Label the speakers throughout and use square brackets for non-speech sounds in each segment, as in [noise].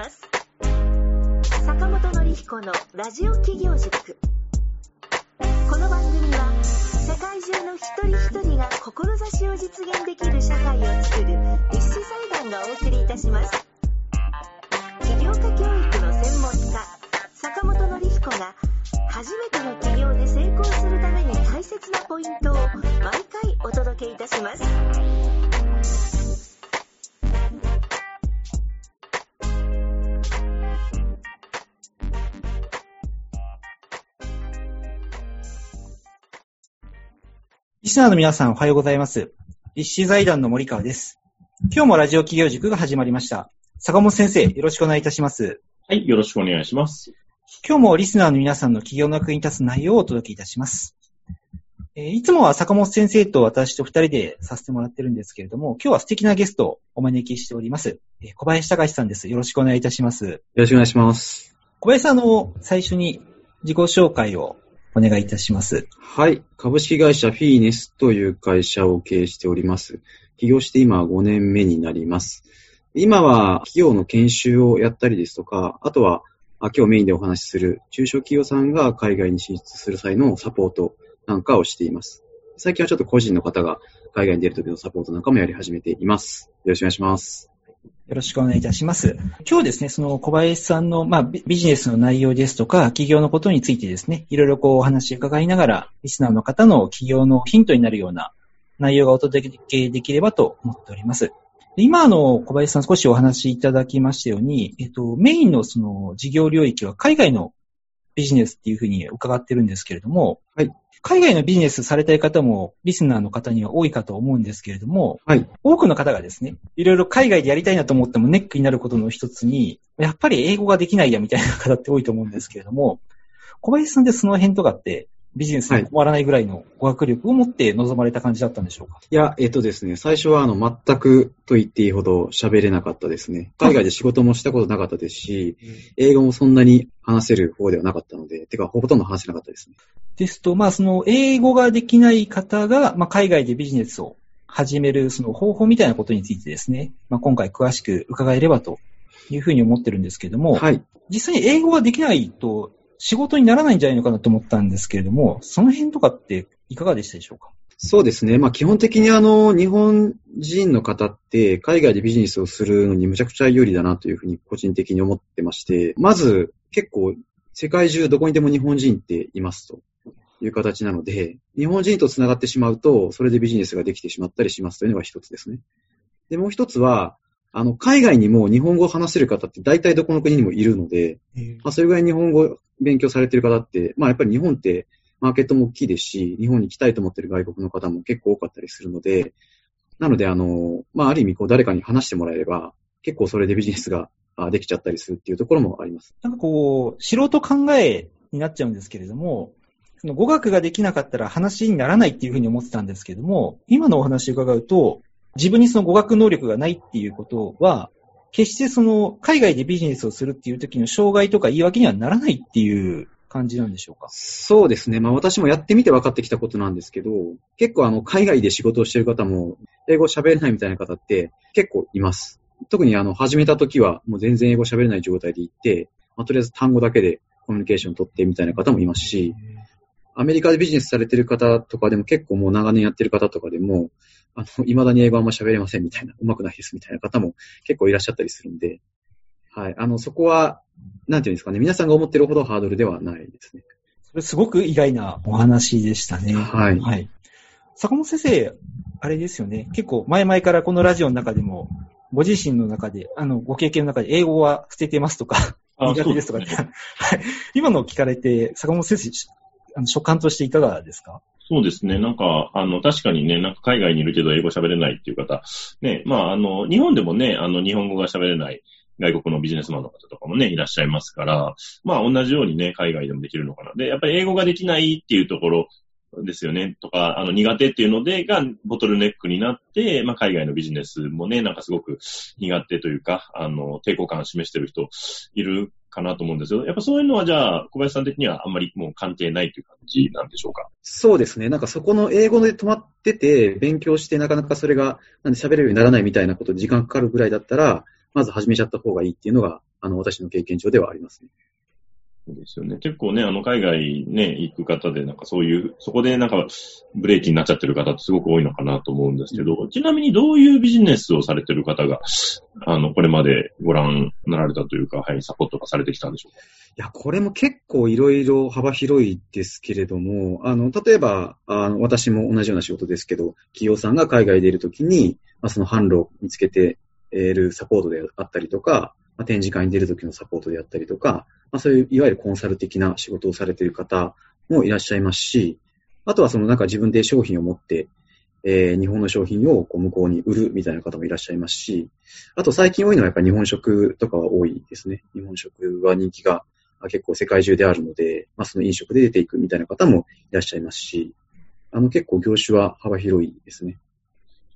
Speaker 1: ます。坂本典彦のラジオ企業塾この番組は世界中の一人一人が志を実現できる社会をつくる立志財団がお送りいたします。起業家教育の専門家坂本典彦が初めての起業で成功するために大切なポイントを毎回お届けいたします。
Speaker 2: リスナーの皆さんおはようございます。立志財団の森川です。今日もラジオ企業塾が始まりました。坂本先生、よろしくお願いいたします。
Speaker 3: はい、よろしくお願いします。
Speaker 2: 今日もリスナーの皆さんの企業の役に立つ内容をお届けいたします。えーいつもは坂本先生と私と二人でさせてもらってるんですけれども、今日は素敵なゲストをお招きしております。えー小林隆さんです。よろしくお願いいたします。
Speaker 4: よろしくお願いします。
Speaker 2: 小林さんの最初に自己紹介をお願いいたします。
Speaker 4: はい。株式会社フィーネスという会社を経営しております。起業して今5年目になります。今は企業の研修をやったりですとか、あとは今日メインでお話しする中小企業さんが海外に進出する際のサポートなんかをしています。最近はちょっと個人の方が海外に出る時のサポートなんかもやり始めています。よろしくお願いします。
Speaker 2: よろしくお願いいたします。今日ですね、その小林さんの、まあ、ビジネスの内容ですとか、企業のことについてですね、いろいろこうお話伺いながら、リスナーの方の企業のヒントになるような内容がお届けできればと思っております。今、あの、小林さん少しお話しいただきましたように、えっと、メインのその事業領域は海外のビジネスっていうふうに伺ってるんですけれども、
Speaker 4: はい
Speaker 2: 海外のビジネスされたい方も、リスナーの方には多いかと思うんですけれども、
Speaker 4: はい。
Speaker 2: 多くの方がですね、いろいろ海外でやりたいなと思ってもネックになることの一つに、やっぱり英語ができないやみたいな方って多いと思うんですけれども、小林さんでその辺とかってビジネスに困らないぐらいの語学力を持って臨まれた感じだったんでしょうか、
Speaker 4: いや、えっとですね、最初はあの、全くと言っていいほど喋れなかったですね。海外で仕事もしたことなかったですし、英語もそんなに話せる方ではなかったので、てか、ほとんど話せなかったですね。
Speaker 2: ですと、まあその英語ができない方が、まあ海外でビジネスを始めるその方法みたいなことについてですね、まあ今回詳しく伺えればというふうに思ってるんですけれども、
Speaker 4: はい。
Speaker 2: 実際に英語ができないと仕事にならないんじゃないのかなと思ったんですけれども、その辺とかっていかがでしたでしょうか？
Speaker 4: そうですね。まあ、基本的にあの、日本人の方って、海外でビジネスをするのにむちゃくちゃ有利だなというふうに個人的に思ってまして、まず、結構、世界中どこにでも日本人っていますという形なので、日本人と繋がってしまうと、それでビジネスができてしまったりしますというのが一つですね。で、もう一つは、あの、海外にも日本語を話せる方って大体どこの国にもいるので、まあ、それぐらい日本語を勉強されてる方って、まあ、やっぱり日本ってマーケットも大きいですし、日本に来たいと思ってる外国の方も結構多かったりするので、なので、あの、まあ、ある意味、こう、誰かに話してもらえれば、結構それでビジネスがあできちゃったりするっていうところもあります。
Speaker 2: なんかこう、素人考えになっちゃうんですけれども、その語学ができなかったら話にならないっていうふうに思ってたんですけども、今のお話を伺うと、自分にその語学能力がないっていうことは、決してその海外でビジネスをするっていう時の障害とか言い訳にはならないっていう感じなんでしょうか？
Speaker 4: そうですね。まあ私もやってみて分かってきたことなんですけど、結構あの、海外で仕事をしてる方も、英語喋れないみたいな方って結構います。特にあの、始めた時はもう全然英語喋れない状態で行って、まあ、とりあえず単語だけでコミュニケーションを取ってみたいな方もいますし、アメリカでビジネスされてる方とかでも結構もう長年やってる方とかでも、あの、未だに英語あんま喋れませんみたいな、上手くないですみたいな方も結構いらっしゃったりするんで、はい。あの、そこは、なんていうんですかね、皆さんが思ってるほどハードルではないですね。
Speaker 2: それすごく意外なお話でしたね。
Speaker 4: はい
Speaker 2: はい。坂本先生、あれですよね。結構前々からこのラジオの中でも、ご自身の中で、あの、ご経験の中で英語は捨ててますとか、
Speaker 3: あ
Speaker 2: 苦手ですとかって、
Speaker 3: そうで
Speaker 2: はい。今のを聞かれて、坂本先生、あの所感としていかがですか？
Speaker 3: そうですね。なんか、あの、確かにね、なんか海外にいるけど英語喋れないっていう方、ね、まあ、あの、日本でもね、あの、日本語が喋れない外国のビジネスマンの方とかもね、いらっしゃいますから、まあ、同じようにね、海外でもできるのかな。で、やっぱり英語ができないっていうところですよね、とか、あの、苦手っていうので、が、ボトルネックになって、まあ、海外のビジネスもね、なんかすごく苦手というか、あの、抵抗感を示してる人いるかなと思うんですよ、やっぱそういうのはじゃあ、小林さん的にはあんまりもう関係ないという感じなんでしょうか？
Speaker 4: そうですね。なんかそこの英語で止まってて、勉強してなかなかそれが、なんで喋れるようにならないみたいなこと時間かかるぐらいだったら、まず始めちゃった方がいいっていうのがあの、私の経験上ではありますね。
Speaker 3: ですよね。結構ね、あの、海外ね、行く方で、なんかそういう、そこでなんか、ブレーキになっちゃってる方ってすごく多いのかなと思うんですけど、ちなみにどういうビジネスをされてる方が、あの、これまでご覧なられたというか、はい、サポートがされてきたんでしょうか？
Speaker 4: いや、これも結構いろいろ幅広いですけれども、あの、例えば、あの、私も同じような仕事ですけど、企業さんが海外でいるときに、まあ、その販路を見つけて得るサポートであったりとか、まあ、展示会に出るときのサポートであったりとか、まあ、そういういわゆるコンサル的な仕事をされている方もいらっしゃいますし、あとはそのなんか自分で商品を持って、えー、日本の商品をこう向こうに売るみたいな方もいらっしゃいますし、あと最近多いのはやっぱり日本食とかは多いですね。日本食は人気が結構世界中であるので、まあ、その飲食で出ていくみたいな方もいらっしゃいますし、あの結構業種は幅広いですね。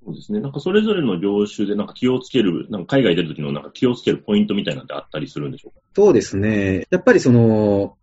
Speaker 3: そうですね。なんかそれぞれの業種でなんか気をつける、なんか海外出るときのなんか気をつけるポイントみたいなんてあったりするんでしょうか？
Speaker 4: そうですね。やっぱりその、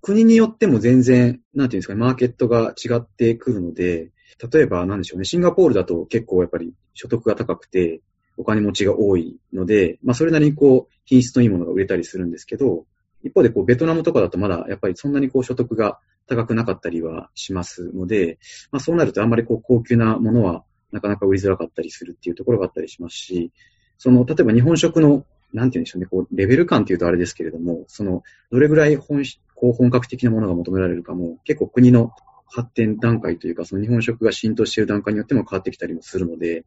Speaker 4: 国によっても全然、なんていうんですかね、マーケットが違ってくるので、例えばなんでしょうね、シンガポールだと結構やっぱり所得が高くて、お金持ちが多いので、まあそれなりにこう、品質のいいものが売れたりするんですけど、一方でこう、ベトナムとかだとまだやっぱりそんなにこう、所得が高くなかったりはしますので、まあそうなるとあんまりこう、高級なものはなかなか売りづらかったりするっていうところがあったりしますし、その、例えば日本食の、なんて言うんでしょうね、こう、レベル感っていうとあれですけれども、その、どれぐらい本、こう本格的なものが求められるかも、結構国の発展段階というか、その日本食が浸透している段階によっても変わってきたりもするので、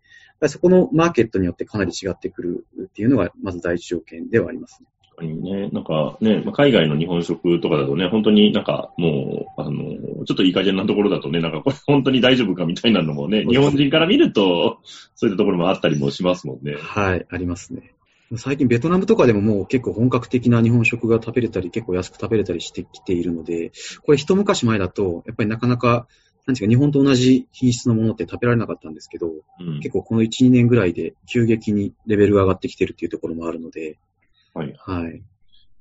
Speaker 4: そこのマーケットによってかなり違ってくるっていうのが、まず第一条件ではありますね。
Speaker 3: かにね、なんかね、まあ、海外の日本食とかだとね、本当になんかもう、あの、ちょっといい加減なところだとね、なんかこれ本当に大丈夫かみたいなのもね、日本人から見ると、そういったところもあったりもしますもんね。
Speaker 4: はい、ありますね。最近ベトナムとかでももう結構本格的な日本食が食べれたり、結構安く食べれたりしてきているので、これ一昔前だと、やっぱりなかなか、なんていうか日本と同じ品質のものって食べられなかったんですけど、うん、結構この1、2年ぐらいで急激にレベルが上がってきてるっていうところもあるので、
Speaker 3: はい。はい。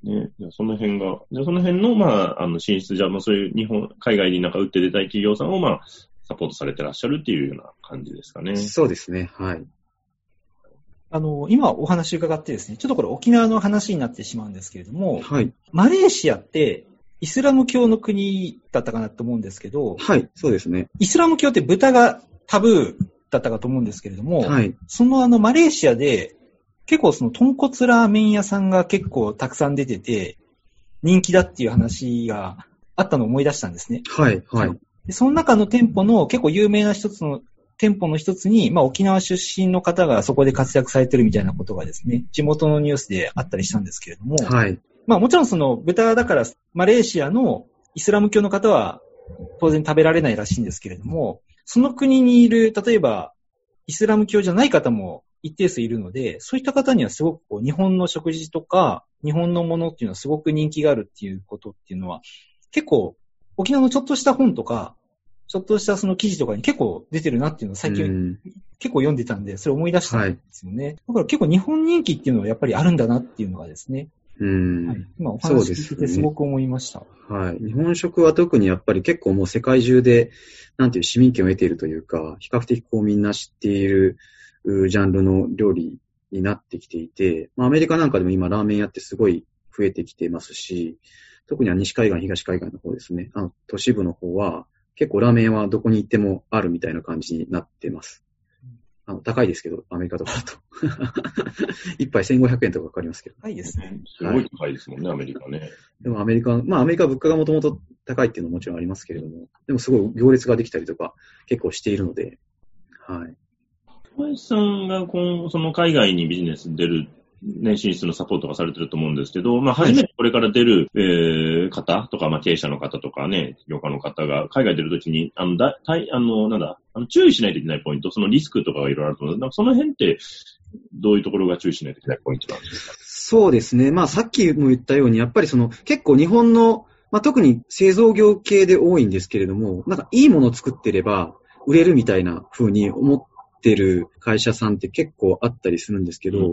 Speaker 3: ね、じゃその辺が、じゃその辺の、まあ、あの、進出、じゃあ、まあ、そういう日本、海外になんか打って出たい企業さんを、まあ、サポートされてらっしゃるっていうような感じですかね。
Speaker 4: そうですね、はい。
Speaker 2: あの、今お話伺ってですね、ちょっとこれ沖縄の話になってしまうんですけれども、
Speaker 4: はい。
Speaker 2: マレーシアって、イスラム教の国だったかなと思うんですけど、
Speaker 4: はい、そうですね。
Speaker 2: イスラム教って豚がタブーだったかと思うんですけれども、
Speaker 4: はい。
Speaker 2: そのあの、マレーシアで、結構その豚骨ラーメン屋さんが結構たくさん出てて、人気だっていう話があったのを思い出したんですね。
Speaker 4: はい、はい。
Speaker 2: でその中の店舗の結構有名な一つの店舗の一つに、まあ沖縄出身の方がそこで活躍されてるみたいなことがですね、地元のニュースであったりしたんですけれども、
Speaker 4: はい。
Speaker 2: まあもちろんその豚だからマレーシアのイスラム教の方は当然食べられないらしいんですけれども、その国にいる、例えばイスラム教じゃない方も一定数いるので、そういった方にはすごくこう日本の食事とか、日本のものっていうのはすごく人気があるっていうことっていうのは、結構沖縄のちょっとした本とか、ちょっとしたその記事とかに結構出てるなっていうのを最近結構読んでたんで、それ思い出したんですよね。はい、だから結構日本人気っていうのはやっぱりあるんだなっていうのがですね。
Speaker 4: うん。
Speaker 2: はい、今お話聞いてすごく思いました、ね。
Speaker 4: はい。日本食は特にやっぱり結構もう世界中で、なんていう市民権を得ているというか、比較的こうみんな知っているジャンルの料理になってきていて、まあ、アメリカなんかでも今ラーメン屋ってすごい増えてきてますし、特には西海岸、東海岸の方ですね。あの、都市部の方は、結構ラーメン屋はどこに行ってもあるみたいな感じになってます。あの、高いですけど、アメリカとかだと。[laughs] 一杯1500円とかかかりますけど。
Speaker 2: 高いですね。
Speaker 3: すごい高いですもんね、はい、アメリカね。
Speaker 4: でもアメリカ、まあアメリカ物価がもともと高いっていうのももちろんありますけれども、でもすごい行列ができたりとか結構しているので、はい。
Speaker 3: 小林さんが今その海外にビジネスに出る、ね、進出のサポートがされてると思うんですけど、まあ、初めてこれから出る、えー、方とか、まあ、経営者の方とかね、業界の方が海外出るときに、あの、だ、たい、あの、なんだ、あの、注意しないといけないポイント、そのリスクとかがいろいろあると思う。なんかその辺って、どういうところが注意しないといけないポイントなんですか？
Speaker 4: そうですね。まあ、さっきも言ったように、やっぱりその、結構日本の、まあ、特に製造業系で多いんですけれども、なんかいいものを作ってれば、売れるみたいな風に思っってる会社さんって結構あったりするんですけど、や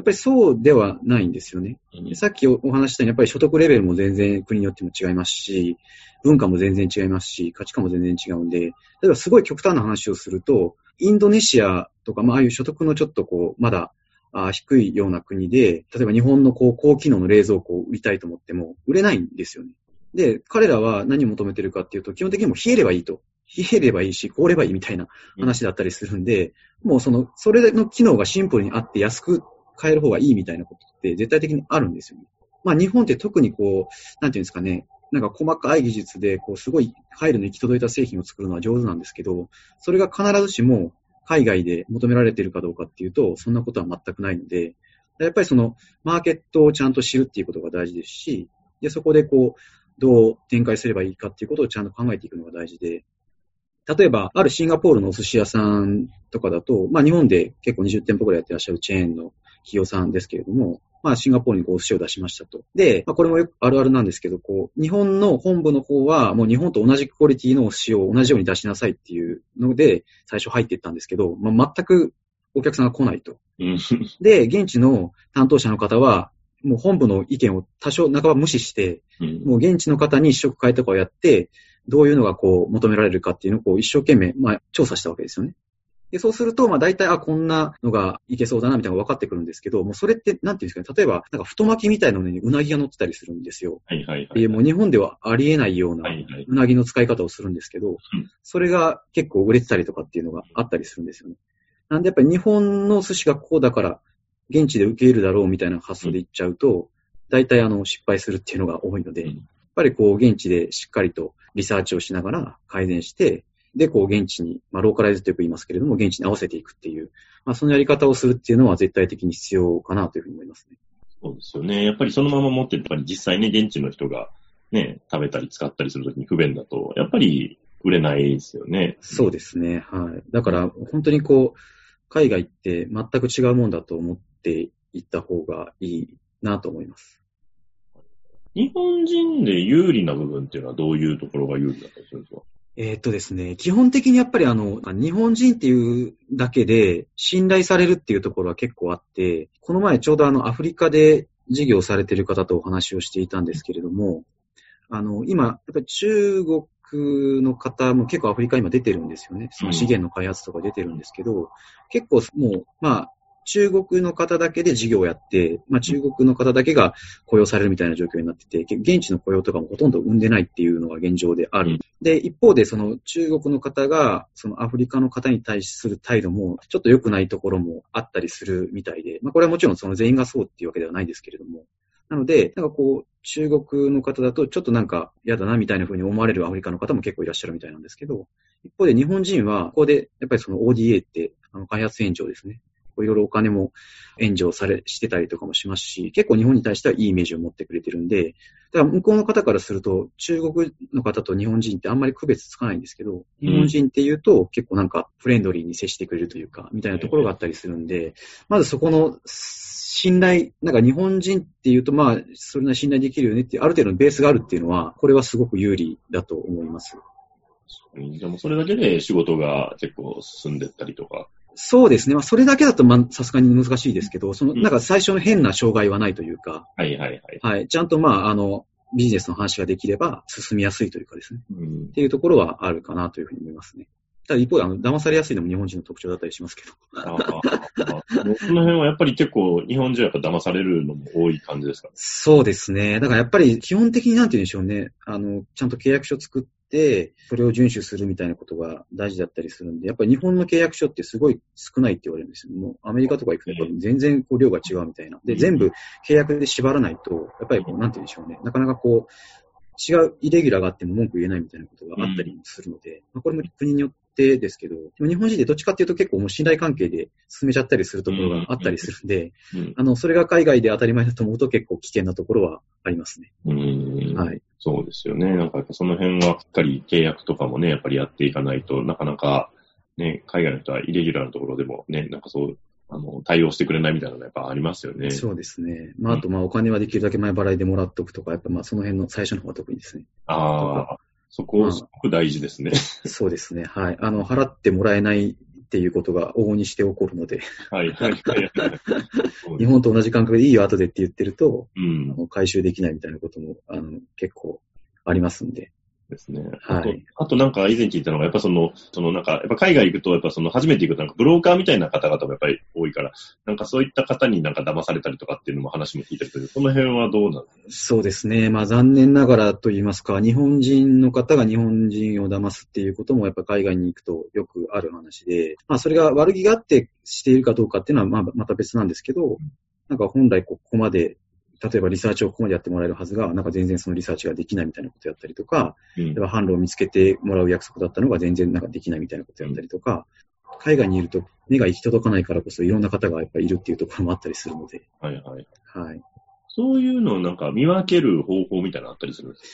Speaker 4: っぱりそうではないんですよね。さっきお話したように、やっぱり所得レベルも全然国によっても違いますし、文化も全然違いますし、価値観も全然違うんで、例えばすごい極端な話をすると、インドネシアとか、まあ、ああいう所得のちょっとこう、まだ、あ低いような国で、例えば日本のこう高機能の冷蔵庫を売りたいと思っても、売れないんですよね。で、彼らは何を求めてるかっていうと、基本的にも冷えればいいと。冷えればいいし、凍ればいいみたいな話だったりするんで、うん、もうその、それの機能がシンプルにあって安く買える方がいいみたいなことって絶対的にあるんですよね。まあ日本って特にこう、なんていうんですかね、なんか細かい技術で、こう、すごい入るの行き届いた製品を作るのは上手なんですけど、それが必ずしも海外で求められているかどうかっていうと、そんなことは全くないので、やっぱりその、マーケットをちゃんと知るっていうことが大事ですし、で、そこでこう、どう展開すればいいかっていうことをちゃんと考えていくのが大事で、例えば、あるシンガポールのお寿司屋さんとかだと、まあ日本で結構20店舗くらいやってらっしゃるチェーンの企業さんですけれども、まあシンガポールにこうお寿司を出しましたと。で、まあこれもよくあるあるなんですけど、こう、日本の本部の方はもう日本と同じクオリティのお寿司を同じように出しなさいっていうので、最初入っていったんですけど、まあ全くお客さんが来ないと。で、現地の担当者の方は、もう本部の意見を多少半ば無視して、もう現地の方に試食会とかをやって、どういうのがこう求められるかっていうのをこう一生懸命、まあ、調査したわけですよね。で、そうすると、まあ大体、あ、こんなのがいけそうだな、みたいなのが分かってくるんですけど、もうそれって、なんていうんですかね、例えば、なんか太巻きみたいなのにうなぎが乗ってたりするんですよ。
Speaker 3: はいはいはい、
Speaker 4: で、もう日本ではありえないようなうなぎの使い方をするんですけど、それが結構売れてたりとかっていうのがあったりするんですよね。なんでやっぱり日本の寿司がここだから、現地で受け入れるだろうみたいな発想でいっちゃうと、大体あの失敗するっていうのが多いので、やっぱりこう現地でしっかりとリサーチをしながら改善して、で、こう現地に、まあローカライズとよく言いますけれども、現地に合わせていくっていう、まあそのやり方をするっていうのは絶対的に必要かなというふうに思いますね。
Speaker 3: そうですよね。やっぱりそのまま持ってやっぱり実際ね、現地の人がね、食べたり使ったりするときに不便だと、やっぱり売れないですよね。
Speaker 4: そうですね。はい。だから本当にこう、海外って全く違うもんだと思っていった方がいいなと思います。
Speaker 3: 日本人で有利な部分っていうのはどういうところが有利だったりするんですか？
Speaker 4: えー、っとですね、基本的にやっぱりあの、日本人っていうだけで信頼されるっていうところは結構あって、この前ちょうどあの、アフリカで事業されてる方とお話をしていたんですけれども、あの、今、やっぱり中国の方も結構アフリカ今出てるんですよね。その資源の開発とか出てるんですけど、結構もう、まあ、中国の方だけで事業をやって、まあ、中国の方だけが雇用されるみたいな状況になってて、現地の雇用とかもほとんど生んでないっていうのが現状である。で、一方でその中国の方が、そのアフリカの方に対する態度も、ちょっと良くないところもあったりするみたいで、まあ、これはもちろんその全員がそうっていうわけではないですけれども、なので、なんかこう、中国の方だとちょっとなんか嫌だなみたいな風に思われるアフリカの方も結構いらっしゃるみたいなんですけど、一方で日本人は、ここでやっぱりその ODA って、あの開発援助ですね。いろいろお金も援助され、してたりとかもしますし、結構日本に対してはいいイメージを持ってくれてるんで、だから向こうの方からすると、中国の方と日本人ってあんまり区別つかないんですけど、日本人って言うと結構なんかフレンドリーに接してくれるというか、みたいなところがあったりするんで、まずそこの信頼、なんか日本人っていうと、まあ、それなり信頼できるよねっていう、ある程度のベースがあるっていうのは、これはすごく有利だと思います。
Speaker 3: でもそれだけで仕事が結構進んでったりとか。
Speaker 4: そうですね。まあ、それだけだと、まあ、さすがに難しいですけど、その、なんか最初の変な障害はないというか、
Speaker 3: はいはいはい。
Speaker 4: はい。ちゃんと、まあ、あの、ビジネスの話ができれば進みやすいというかですね。うん、っていうところはあるかなというふうに思いますね。ただ一方で、あの、騙されやすいのも日本人の特徴だったりしますけど。ああ
Speaker 3: その辺はやっぱり結構、日本人はやっぱ騙されるのも多い感じですか、ね、
Speaker 4: そうですね。だからやっぱり基本的になんて言うんでしょうね。あの、ちゃんと契約書作っ、それを遵守するみたいなことが大事だったりするんで、やっぱり日本の契約書ってすごい少ないって言われるんですよ。もうアメリカとか行くと全然こう量が違うみたいな。で、全部契約で縛らないと、やっぱりこう、なんて言うんでしょうね。なかなかこう、違うイレギュラーがあっても文句言えないみたいなことがあったりするので、まあ、これも国によってですけど、日本人でどっちかっていうと結構もう信頼関係で進めちゃったりするところがあったりするんで、あの、それが海外で当たり前だと思うと結構危険なところはありますね。
Speaker 3: はい。そうですよね。なんかその辺はしっかり契約とかもね、やっぱりやっていかないとなかなかね、海外の人はイレギュラーなところでもね、なんかそうあの、対応してくれないみたいなのがやっぱありますよね。
Speaker 4: そうですね。まあ、あと、まあ、お金はできるだけ前払いでもらっとくとか、やっぱまあ、その辺の最初の方が特にですね。
Speaker 3: ああ、そこ、すごく大事ですね。
Speaker 4: そうですね。はい。あの、払ってもらえないっていうことが往々にして起こるので。
Speaker 3: はい、はい、はい。
Speaker 4: 日本と同じ感覚でいいよ、後でって言ってると、うん、あの回収できないみたいなことも、あの、結構ありますんで。
Speaker 3: ですね。
Speaker 4: はい
Speaker 3: あと、あとなんか以前聞いたのが、やっぱその、そのなんか、やっぱ海外行くと、やっぱその初めて行くとなんかブローカーみたいな方々もやっぱり多いから、なんかそういった方になんか騙されたりとかっていうのも話も聞いたりする。この辺はどうなんです
Speaker 4: そうですね。まあ残念ながらと言いますか、日本人の方が日本人を騙すっていうこともやっぱ海外に行くとよくある話で、まあそれが悪気があってしているかどうかっていうのはまあまた別なんですけど、なんか本来ここまで、例えばリサーチをここまでやってもらえるはずが、なんか全然そのリサーチができないみたいなことやったりとか、
Speaker 3: かうん
Speaker 4: 例えば販路を見つけてもらう約束だったのが全然なんかできないみたいなことやったりとか、海外にいると目が行き届かないからこそいろんな方がやっぱりいるっていうところもあったりするので、
Speaker 3: はいはい。
Speaker 4: はい。
Speaker 3: そういうのをなんか見分ける方法みたいなのあったりするんです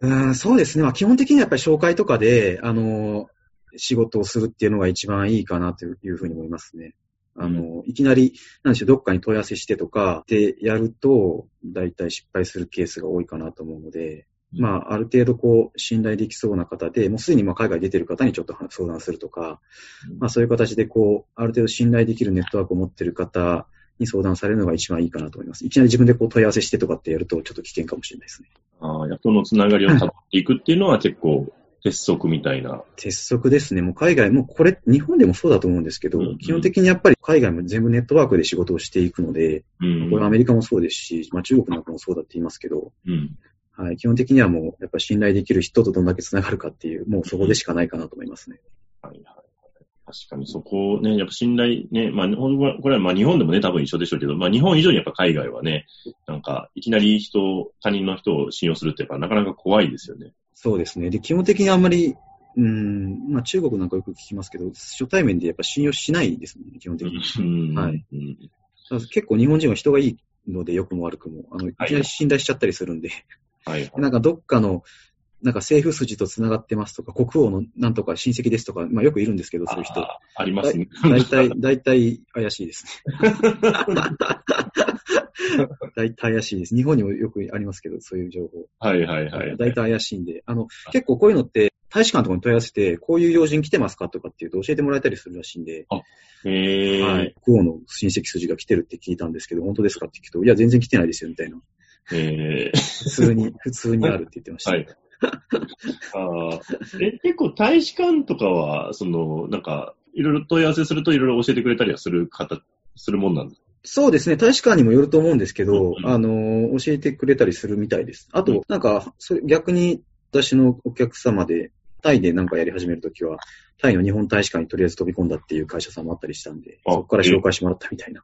Speaker 4: うんそうですね。まあ、基本的にはやっぱり紹介とかで、あの、仕事をするっていうのが一番いいかなというふうに思いますね。あの、いきなり、なんでしょう、どっかに問い合わせしてとかってやると、大体失敗するケースが多いかなと思うので、まあ、ある程度こう、信頼できそうな方で、もうすでにまあ海外出てる方にちょっと相談するとか、
Speaker 3: うん
Speaker 4: まあそういう形でこう、ある程度信頼できるネットワークを持ってる方に相談されるのが一番いいかなと思います。いきなり自分でこう問い合わせしてとかってやるとちょっと危険かもしれないですね。
Speaker 3: ああ、人のつながりを辿っていくっていうのは結構鉄則みたいな。
Speaker 4: 鉄則ですね。もう海外、もうこれ、日本でもそうだと思うんですけど、
Speaker 3: うんうん
Speaker 4: 基本的にやっぱり海外も全部ネットワークで仕事をしていくので、
Speaker 3: うん。
Speaker 4: これアメリカもそうですし、まあ中国なんかもそうだって言いますけど、
Speaker 3: うん。
Speaker 4: はい、基本的にはもう、やっぱ信頼できる人とどんだけ繋がるかっていう、もうそこでしかないかなと思いますね。
Speaker 3: はいはい。確かにそこをね、やっぱ信頼ね、まあ、これはまあ日本でもね、多分一緒でしょうけど、まあ日本以上にやっぱ海外はね、なんか、いきなり人、他人の人を信用するってやっぱなかなか怖いですよね。
Speaker 4: そうですね。で、基本的にあんまり、うん、まあ中国なんかよく聞きますけど、初対面でやっぱ信用しないですね、基本的に。
Speaker 3: うん。
Speaker 4: はい結構日本人は人がいいので、良くも悪くも、あの、いきなり信頼しちゃったりするんで、
Speaker 3: はいはい。[laughs]
Speaker 4: なんかどっかの、なんか政府筋と繋がってますとか、国王のなんとか親戚ですとか、まあよくいるんですけど、そういう人。
Speaker 3: あありますね。
Speaker 4: 大体、大体怪しいですね。[laughs] [laughs] 大体怪しいです。日本にもよくありますけど、そういう情報。
Speaker 3: はいはいはい。
Speaker 4: 大体怪しいんで、あの、結構こういうのって、大使館とかに問い合わせて、こういう要人来てますかとかっていうと教えてもらえたりするらしいんで、
Speaker 3: へえ。
Speaker 4: はい。国王の親戚筋が来てるって聞いたんですけど、本当ですかって聞くと、いや、全然来てないですよ、みたいな。
Speaker 3: ええ。
Speaker 4: 普通に、[laughs] 普通にあるって言ってました。
Speaker 3: はい。ああ。え、結構大使館とかは、その、なんか、いろいろ問い合わせするといろいろ教えてくれたりはする方、するもんなんです
Speaker 4: そうですね。大使館にもよると思うんですけど、
Speaker 3: うん
Speaker 4: あの、教えてくれたりするみたいです。あと、
Speaker 3: うん
Speaker 4: なんか、それ逆に私のお客様で、タイでなんかやり始めるときは、タイの日本大使館にとりあえず飛び込んだっていう会社さんもあったりしたんで、
Speaker 3: あ
Speaker 4: そこから紹介してもらったみたいな。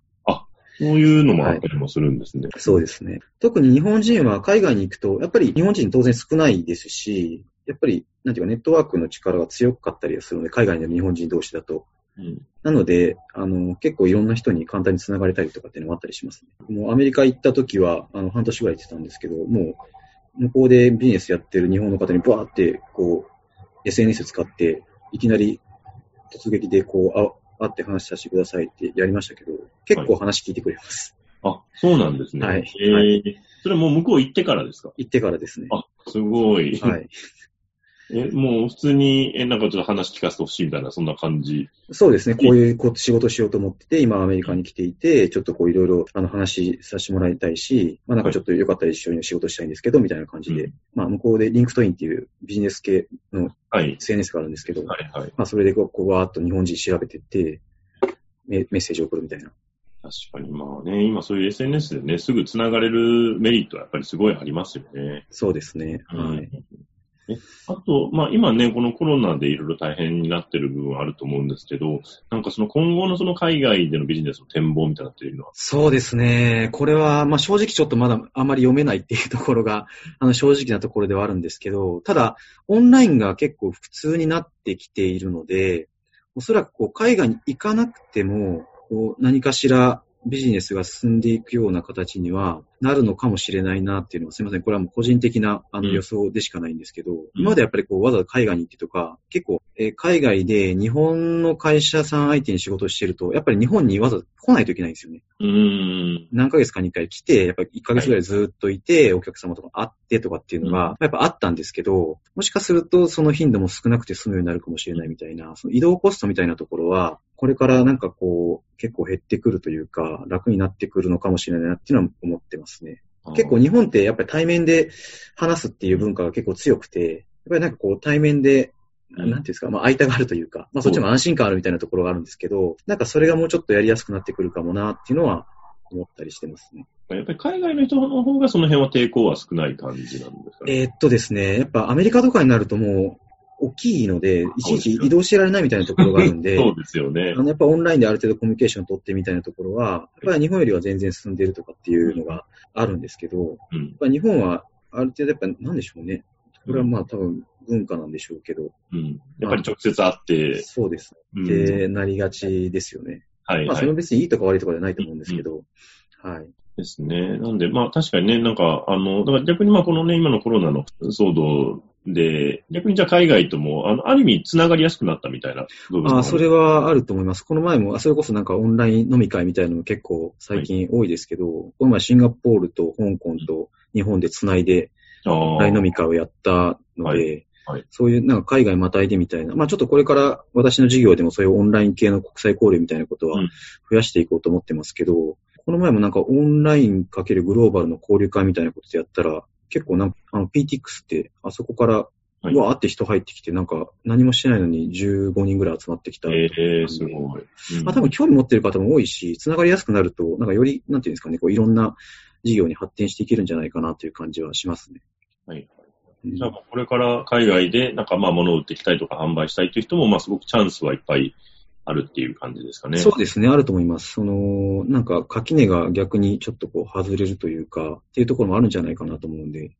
Speaker 3: そういうのもあったりもするんですね。
Speaker 4: そうですね。特に日本人は海外に行くと、やっぱり日本人当然少ないですし、やっぱり、なんていうかネットワークの力が強かったりするので、海外での日本人同士だと。
Speaker 3: うん。
Speaker 4: なので、あの、結構いろんな人に簡単に繋がれたりとかっていうのもあったりしますね。もうアメリカ行った時は、あの、半年ぐらい行ってたんですけど、もう、向こうでビジネスやってる日本の方にバーって、こう、SNS 使って、いきなり突撃でこう、あ会って話させてくださいってやりましたけど、結構話聞いてくれます。
Speaker 3: あ、そうなんですね。
Speaker 4: はい
Speaker 3: ええそれはもう向こう行ってからですか？
Speaker 4: 行ってからですね。
Speaker 3: あ、すごい。
Speaker 4: はい。
Speaker 3: え、もう普通に、え、なんかちょっと話聞かせてほしいみたいな、そんな感じ。
Speaker 4: そうですね。こういうこう仕事をしようと思ってて、今アメリカに来ていて、ちょっとこういろいろあの話させてもらいたいし、まあなんかちょっとよかったら一緒に仕事したいんですけど、みたいな感じで、
Speaker 3: うん
Speaker 4: まあ向こうで LinkedIn っていうビジネス系の
Speaker 3: はい。
Speaker 4: SNS があるんですけど、
Speaker 3: はいはい。
Speaker 4: まあそれでこう、わーっと日本人調べてって、メメッセージを送るみたいな。
Speaker 3: 確かにまあね、今そういう SNS でね、すぐ繋がれるメリットはやっぱりすごいありますよね。
Speaker 4: そうですね。はい。
Speaker 3: えあと、まあ今ね、このコロナでいろいろ大変になってる部分はあると思うんですけど、なんかその今後のその海外でのビジネスの展望みたいなっていうのは、
Speaker 4: そうですね。これは、まあ正直ちょっとまだあまり読めないっていうところが、[laughs] あの正直なところではあるんですけど、ただ、オンラインが結構普通になってきているので、おそらくこう海外に行かなくても、こう何かしらビジネスが進んでいくような形にはなるのかもしれないなっていうのは、すみません。これはもう個人的なあの
Speaker 3: うん
Speaker 4: 予想でしかないんですけど、今までやっぱりこうわざわざ海外に行ってとか、結構、えー海外で日本の会社さん相手に仕事をしてると、やっぱり日本にわざわざ来ないといけないんですよね。
Speaker 3: うーん。
Speaker 4: 何ヶ月かに一回来て、やっぱり1ヶ月ぐらいずっといて、お客様とか会ってとかっていうのが、やっぱあったんですけど、もしかするとその頻度も少なくて済むようになるかもしれないみたいな、その移動コストみたいなところは、これからなんかこう、結構減ってくるというか、楽になってくるのかもしれないなっていうのは思ってますね。結構日本ってやっぱり対面で話すっていう文化が結構強くて、ぱりなんかこう対面で、
Speaker 3: うん
Speaker 4: なんていうんですか、まあ空いたがあるというか、まあそっちも安心感あるみたいなところがあるんですけど、なんかそれがもうちょっとやりやすくなってくるかもなっていうのは思ったりしてますね。
Speaker 3: やっぱり海外の人の方がその辺は抵抗は少ない感じなんですかね。
Speaker 4: えーっとですね、やっぱアメリカとかになるともう大きいので、いちいち移動してられないみたいなところがあるんで、[laughs]
Speaker 3: そうですよね
Speaker 4: あ。のやっぱオンラインである程度コミュニケーションを取ってみたいなところは、やっぱり日本よりは全然進んでいるとかっていうのがあるんですけど、やっ
Speaker 3: うん。
Speaker 4: ぱり日本はある程度やっぱなんでしょうね。これはまあ多分文化なんでしょうけど、
Speaker 3: うん。やっぱり直接会って、
Speaker 4: そうです。
Speaker 3: うん
Speaker 4: ってなりがちですよね。
Speaker 3: はい、
Speaker 4: まあそれ別にいいとか悪いとかじゃないと思うんですけど、はい。
Speaker 3: ですね。なんで、まあ確かにね、なんか、あの、だから逆にまあこのね、今のコロナの騒動で、逆にじゃあ海外とも、あの、ある意味繋がりやすくなったみたいな部分も
Speaker 4: ああ、それはあると思います。この前も、あそれこそなんかオンライン飲み会みたいなのも結構最近多いですけど、この前シンガポールと香港と日本で繋いで
Speaker 3: あ
Speaker 4: オンライン飲み会をやったの
Speaker 3: は
Speaker 4: で、
Speaker 3: はい。
Speaker 4: そういうなんか海外またいでみたいな、まあちょっとこれから私の授業でもそういうオンライン系の国際交流みたいなことは
Speaker 3: うん。
Speaker 4: 増やしていこうと思ってますけど、この前もなんかオンラインかけるグローバルの交流会みたいなことでやったら、結構なんか、あの PTX ってあそこから
Speaker 3: はい
Speaker 4: わーって人入ってきて、なんか何もしてないのに15人ぐらい集まってきた。
Speaker 3: ええすごい。うん
Speaker 4: まあ多分興味持ってる方も多いし、つながりやすくなると、なんかより、なんていうんですかね、こういろんな事業に発展していけるんじゃないかなという感じはしますね。
Speaker 3: はい。
Speaker 4: うん
Speaker 3: じゃあ、これから海外で、なんかまあ物を売っていきたいとか販売したいという人も、まあすごくチャンスはいっぱいあるっていう感じですかね。
Speaker 4: そうですね、あると思います。その、なんか垣根が逆にちょっとこう外れるというか、っていうところもあるんじゃないかなと思うんで。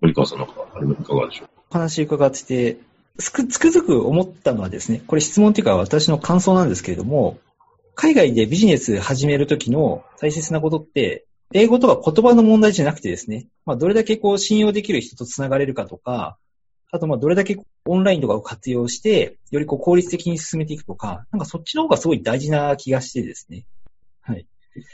Speaker 3: 森川さんなんか、あれいかがでしょう？
Speaker 2: お話伺ってて、つく、つくづく思ったのはですね、これ質問っていうか私の感想なんですけれども、海外でビジネス始めるときの大切なことって、英語とか言葉の問題じゃなくてですね、まあ、どれだけこう信用できる人と繋がれるかとか、あとまあどれだけオンラインとかを活用して、よりこう効率的に進めていくとか、なんかそっちの方がすごい大事な気がしてですね。はい。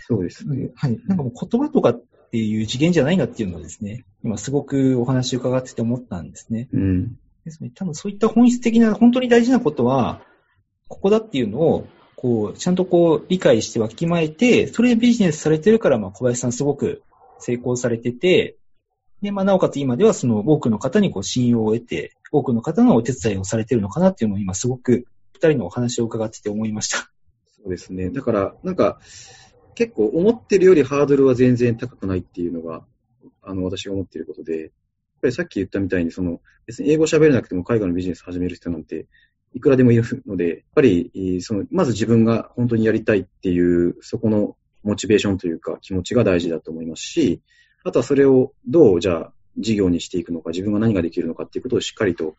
Speaker 4: そうですね。
Speaker 2: はい。なんかもう言葉とかっていう次元じゃないなっていうのをですね、今すごくお話伺ってて思ったんですね。
Speaker 4: うん。
Speaker 2: ですね。多分そういった本質的な、本当に大事なことは、ここだっていうのを、こう、ちゃんとこう、理解してわきまえて、それでビジネスされてるから、まあ、小林さんすごく成功されてて、で、まあ、なおかつ今ではその多くの方にこう信用を得て、多くの方のお手伝いをされているのかなっていうのを今すごく二人のお話を伺ってて思いました。
Speaker 4: そうですね。だから、なんか、結構思ってるよりハードルは全然高くないっていうのが、あの、私が思っていることで、やっぱりさっき言ったみたいに、その、別に英語喋れなくても海外のビジネス始める人なんて、いくらでもいるので、やっぱり、その、まず自分が本当にやりたいっていう、そこのモチベーションというか気持ちが大事だと思いますし、あとはそれをどう、じゃあ、事業にしていくのか、自分が何ができるのかっていうことをしっかりと、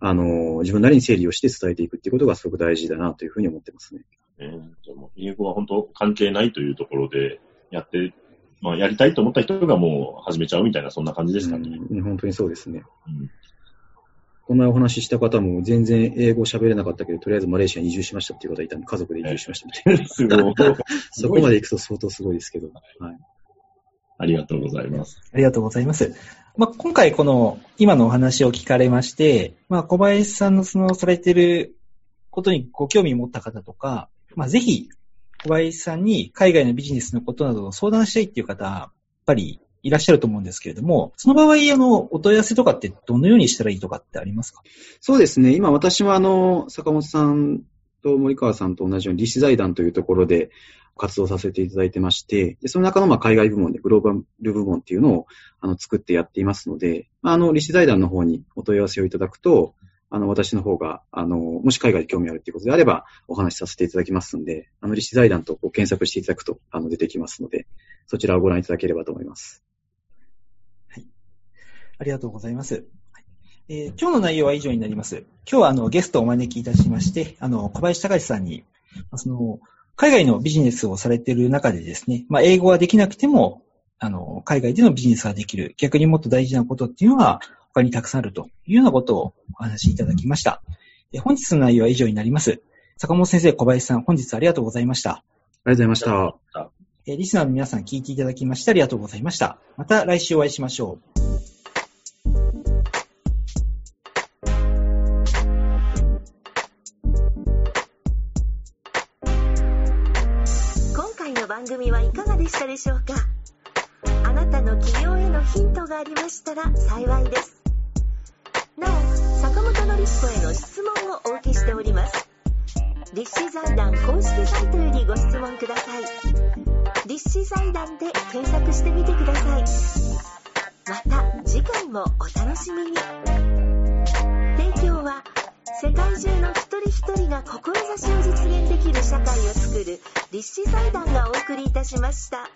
Speaker 4: あの、自分なりに整理をして伝えていくっていうことがすごく大事だなというふうに思ってますね。
Speaker 3: ね。じゃあもう英語は本当関係ないというところでやって、まあやりたいと思った人がもう始めちゃうみたいな、そんな感じですかね。
Speaker 4: うん本当にそうですね。
Speaker 3: うん
Speaker 4: こんなお話しした方も全然英語喋れなかったけど、とりあえずマレーシアに移住しましたっていう方がいたんで、家族で移住しましたみたいな。[laughs]
Speaker 3: すごい。[laughs]
Speaker 4: そこまで行くと相当すごいですけど。はい。
Speaker 3: ありがとうございます。
Speaker 2: ありがとうございます。まあ、今回この、今のお話を聞かれまして、まあ、小林さんのそのされてることにご興味を持った方とか、まあ、ぜひ、小林さんに海外のビジネスのことなどを相談したいっていう方、やっぱりいらっしゃると思うんですけれども、その場合、あの、お問い合わせとかってどのようにしたらいいとかってありますか？
Speaker 4: そうですね。今私はあの、坂本さんと森川さんと同じように、理子財団というところで活動させていただいてまして、でその中のまあ海外部門で、グローバル部門っていうのをあの作ってやっていますので、まああの、理子財団の方にお問い合わせをいただくと、あの、私の方が、あの、もし海外で興味あるっていうことであれば、お話しさせていただきますので、あの、理子財団とこう検索していただくと、あの、出てきますので、そちらをご覧いただければと思います。
Speaker 2: はいありがとうございます。えー今日の内容は以上になります。今日はあのゲストをお招きいたしまして、あの小林隆さんに、その海外のビジネスをされている中でですね、まあ、英語ができなくても、あの海外でのビジネスができる、逆にもっと大事なことっていうのは他にたくさんあるというようなことをお話しいただきました。えー本日の内容は以上になります。坂本先生、小林さん、本日ありがとうございました。
Speaker 4: ありがとうございました。
Speaker 2: えーリスナーの皆さん聞いていただきましてありがとうございました。また来週お会いしましょう。
Speaker 1: 番組はいかがでしたでしょうか？あなたの起業へのヒントがありましたら幸いです。なお坂本のりすこへの質問をお受けしております。立志財団公式サイトよりご質問ください。立志財団で検索してみてください。また次回もお楽しみに。世界中の一人一人が志を実現できる社会を作る立志財団がお送りいたしました。